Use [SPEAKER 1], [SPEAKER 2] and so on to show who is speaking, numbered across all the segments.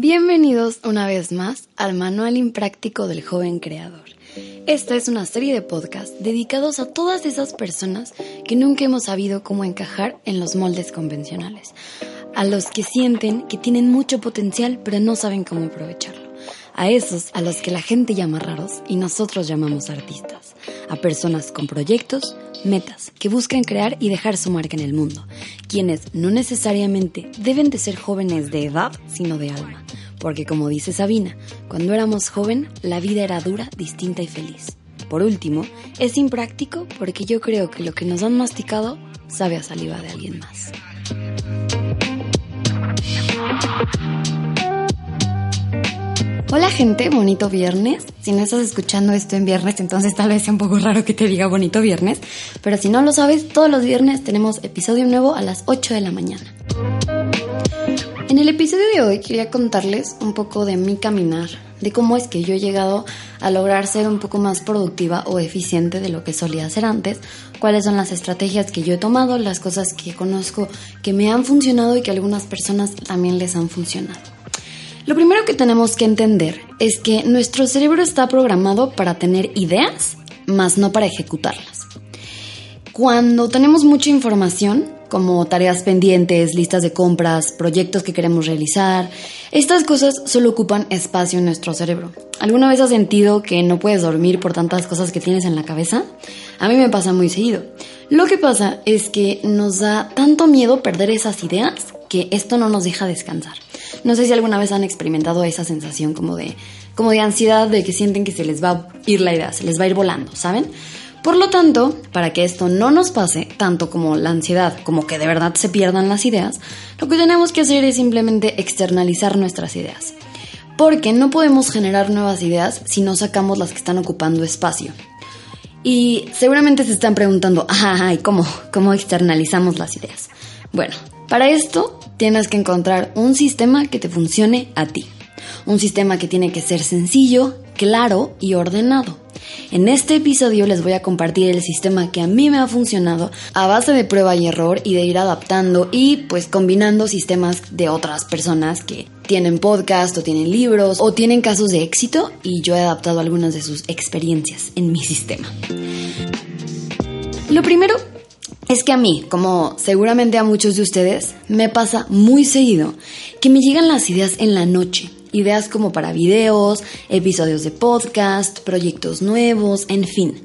[SPEAKER 1] Bienvenidos una vez más al Manual Impráctico del Joven Creador. Esta es una serie de podcasts dedicados a todas esas personas que nunca hemos sabido cómo encajar en los moldes convencionales, a los que sienten que tienen mucho potencial pero no saben cómo aprovecharlo, a esos a los que la gente llama raros y nosotros llamamos artistas, a personas con proyectos, metas, que buscan crear y dejar su marca en el mundo, quienes no necesariamente deben de ser jóvenes de edad, sino de alma, porque como dice Sabina, cuando éramos joven, la vida era dura, distinta y feliz. Por último, es impráctico porque yo creo que lo que nos han masticado sabe a saliva de alguien más. Hola gente, bonito viernes. Si no estás escuchando esto en viernes, entonces tal vez sea un poco raro que te diga bonito viernes. Pero si no lo sabes, todos los viernes tenemos episodio nuevo a las 8 de la mañana. En el episodio de hoy quería contarles un poco de mi caminar, de cómo es que yo he llegado a lograr ser un poco más productiva o eficiente de lo que solía hacer antes, cuáles son las estrategias que yo he tomado, las cosas que conozco que me han funcionado y que algunas personas también les han funcionado. Lo primero que tenemos que entender es que nuestro cerebro está programado para tener ideas, más no para ejecutarlas. Cuando tenemos mucha información, como tareas pendientes, listas de compras, proyectos que queremos realizar, estas cosas solo ocupan espacio en nuestro cerebro. ¿Alguna vez has sentido que no puedes dormir por tantas cosas que tienes en la cabeza? A mí me pasa muy seguido. Lo que pasa es que nos da tanto miedo perder esas ideas que esto no nos deja descansar. No sé si alguna vez han experimentado esa sensación como de, como de ansiedad, de que sienten que se les va a ir la idea, se les va a ir volando, ¿saben? Por lo tanto, para que esto no nos pase, tanto como la ansiedad, como que de verdad se pierdan las ideas, lo que tenemos que hacer es simplemente externalizar nuestras ideas. Porque no podemos generar nuevas ideas si no sacamos las que están ocupando espacio. Y seguramente se están preguntando, ay, ¿cómo, ¿cómo externalizamos las ideas? Bueno, para esto tienes que encontrar un sistema que te funcione a ti. Un sistema que tiene que ser sencillo, claro y ordenado. En este episodio les voy a compartir el sistema que a mí me ha funcionado a base de prueba y error y de ir adaptando y pues combinando sistemas de otras personas que tienen podcast o tienen libros o tienen casos de éxito y yo he adaptado algunas de sus experiencias en mi sistema. Lo primero es que a mí, como seguramente a muchos de ustedes, me pasa muy seguido que me llegan las ideas en la noche. Ideas como para videos, episodios de podcast, proyectos nuevos, en fin.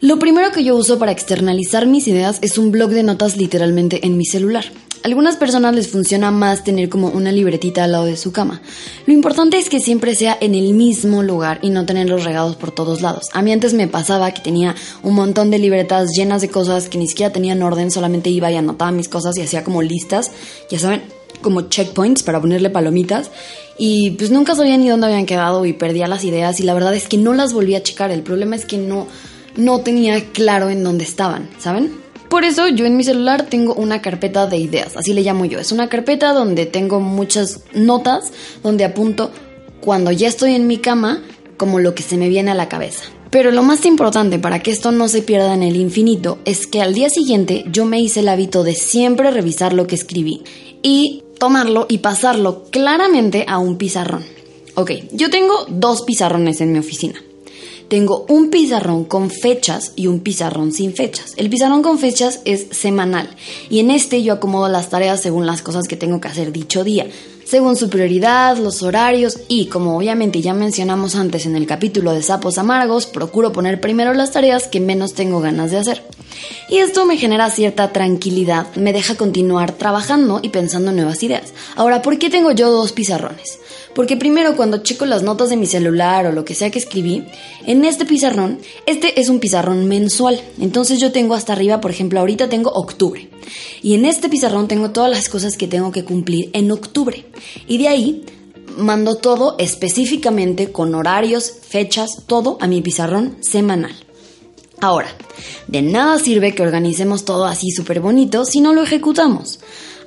[SPEAKER 1] Lo primero que yo uso para externalizar mis ideas es un blog de notas literalmente en mi celular algunas personas les funciona más tener como una libretita al lado de su cama. Lo importante es que siempre sea en el mismo lugar y no tenerlos regados por todos lados. A mí antes me pasaba que tenía un montón de libretas llenas de cosas que ni siquiera tenían orden, solamente iba y anotaba mis cosas y hacía como listas, ya saben, como checkpoints para ponerle palomitas. Y pues nunca sabía ni dónde habían quedado y perdía las ideas y la verdad es que no las volví a checar. El problema es que no, no tenía claro en dónde estaban, ¿saben? Por eso yo en mi celular tengo una carpeta de ideas, así le llamo yo. Es una carpeta donde tengo muchas notas, donde apunto cuando ya estoy en mi cama como lo que se me viene a la cabeza. Pero lo más importante para que esto no se pierda en el infinito es que al día siguiente yo me hice el hábito de siempre revisar lo que escribí y tomarlo y pasarlo claramente a un pizarrón. Ok, yo tengo dos pizarrones en mi oficina tengo un pizarrón con fechas y un pizarrón sin fechas. El pizarrón con fechas es semanal y en este yo acomodo las tareas según las cosas que tengo que hacer dicho día, según su prioridad, los horarios y como obviamente ya mencionamos antes en el capítulo de sapos amargos, procuro poner primero las tareas que menos tengo ganas de hacer. Y esto me genera cierta tranquilidad, me deja continuar trabajando y pensando en nuevas ideas. Ahora, ¿por qué tengo yo dos pizarrones? Porque primero cuando checo las notas de mi celular o lo que sea que escribí, en este pizarrón, este es un pizarrón mensual. Entonces yo tengo hasta arriba, por ejemplo, ahorita tengo octubre. Y en este pizarrón tengo todas las cosas que tengo que cumplir en octubre. Y de ahí mando todo específicamente con horarios, fechas, todo a mi pizarrón semanal. Ahora, de nada sirve que organicemos todo así súper bonito si no lo ejecutamos.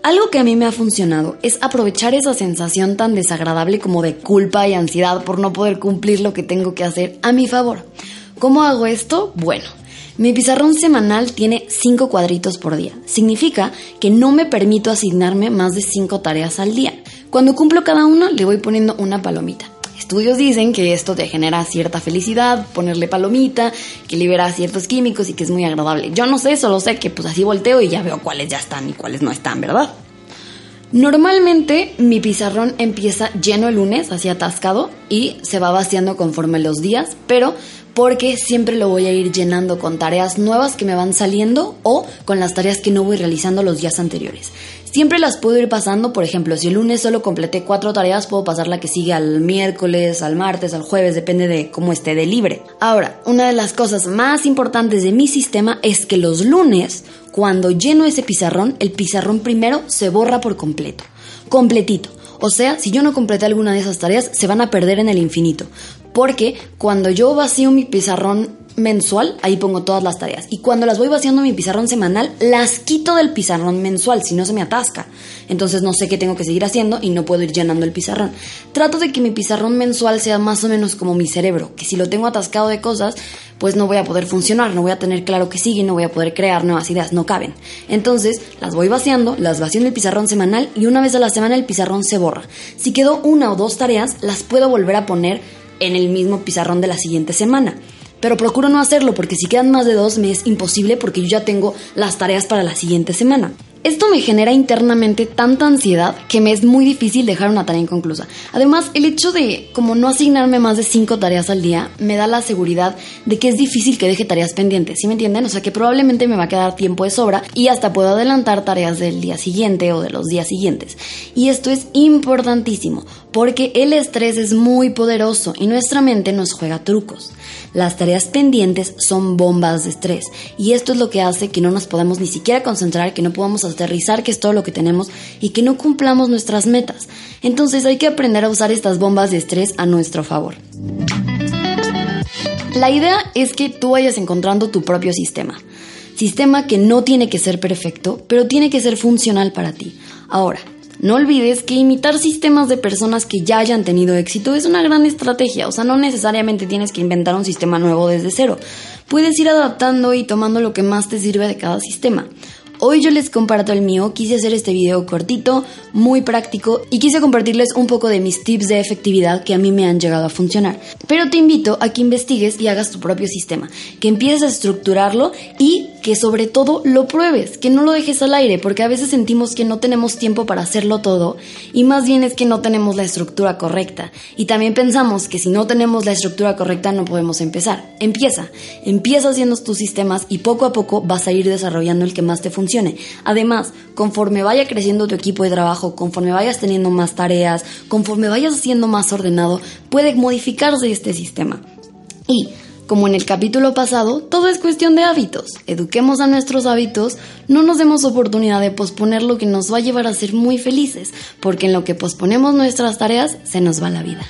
[SPEAKER 1] Algo que a mí me ha funcionado es aprovechar esa sensación tan desagradable como de culpa y ansiedad por no poder cumplir lo que tengo que hacer a mi favor. ¿Cómo hago esto? Bueno, mi pizarrón semanal tiene 5 cuadritos por día. Significa que no me permito asignarme más de 5 tareas al día. Cuando cumplo cada uno, le voy poniendo una palomita. Estudios dicen que esto te genera cierta felicidad, ponerle palomita, que libera ciertos químicos y que es muy agradable. Yo no sé, solo sé que pues así volteo y ya veo cuáles ya están y cuáles no están, ¿verdad? Normalmente mi pizarrón empieza lleno el lunes, así atascado, y se va vaciando conforme los días, pero porque siempre lo voy a ir llenando con tareas nuevas que me van saliendo o con las tareas que no voy realizando los días anteriores. Siempre las puedo ir pasando, por ejemplo, si el lunes solo completé cuatro tareas, puedo pasar la que sigue al miércoles, al martes, al jueves, depende de cómo esté de libre. Ahora, una de las cosas más importantes de mi sistema es que los lunes, cuando lleno ese pizarrón, el pizarrón primero se borra por completo, completito. O sea, si yo no completé alguna de esas tareas, se van a perder en el infinito. Porque cuando yo vacío mi pizarrón mensual, ahí pongo todas las tareas. Y cuando las voy vaciando mi pizarrón semanal, las quito del pizarrón mensual, si no se me atasca. Entonces no sé qué tengo que seguir haciendo y no puedo ir llenando el pizarrón. Trato de que mi pizarrón mensual sea más o menos como mi cerebro, que si lo tengo atascado de cosas, pues no voy a poder funcionar, no voy a tener claro que sigue, no voy a poder crear nuevas ideas, no caben. Entonces las voy vaciando, las vacío en el pizarrón semanal y una vez a la semana el pizarrón se borra. Si quedó una o dos tareas, las puedo volver a poner en el mismo pizarrón de la siguiente semana. Pero procuro no hacerlo porque si quedan más de dos me es imposible porque yo ya tengo las tareas para la siguiente semana. Esto me genera internamente tanta ansiedad que me es muy difícil dejar una tarea inconclusa. Además, el hecho de como no asignarme más de cinco tareas al día me da la seguridad de que es difícil que deje tareas pendientes, ¿sí me entienden? O sea que probablemente me va a quedar tiempo de sobra y hasta puedo adelantar tareas del día siguiente o de los días siguientes. Y esto es importantísimo porque el estrés es muy poderoso y nuestra mente nos juega trucos. Las tareas pendientes son bombas de estrés y esto es lo que hace que no nos podamos ni siquiera concentrar, que no podamos aterrizar que es todo lo que tenemos y que no cumplamos nuestras metas. Entonces hay que aprender a usar estas bombas de estrés a nuestro favor. La idea es que tú vayas encontrando tu propio sistema. Sistema que no tiene que ser perfecto, pero tiene que ser funcional para ti. Ahora, no olvides que imitar sistemas de personas que ya hayan tenido éxito es una gran estrategia, o sea, no necesariamente tienes que inventar un sistema nuevo desde cero. Puedes ir adaptando y tomando lo que más te sirve de cada sistema. Hoy yo les comparto el mío, quise hacer este video cortito, muy práctico y quise compartirles un poco de mis tips de efectividad que a mí me han llegado a funcionar. Pero te invito a que investigues y hagas tu propio sistema, que empieces a estructurarlo y que sobre todo lo pruebes, que no lo dejes al aire, porque a veces sentimos que no tenemos tiempo para hacerlo todo y más bien es que no tenemos la estructura correcta. Y también pensamos que si no tenemos la estructura correcta no podemos empezar. Empieza, empieza haciendo tus sistemas y poco a poco vas a ir desarrollando el que más te funcione. Además, conforme vaya creciendo tu equipo de trabajo, conforme vayas teniendo más tareas, conforme vayas siendo más ordenado, puede modificarse este sistema. Y como en el capítulo pasado, todo es cuestión de hábitos. Eduquemos a nuestros hábitos, no nos demos oportunidad de posponer lo que nos va a llevar a ser muy felices, porque en lo que posponemos nuestras tareas se nos va la vida.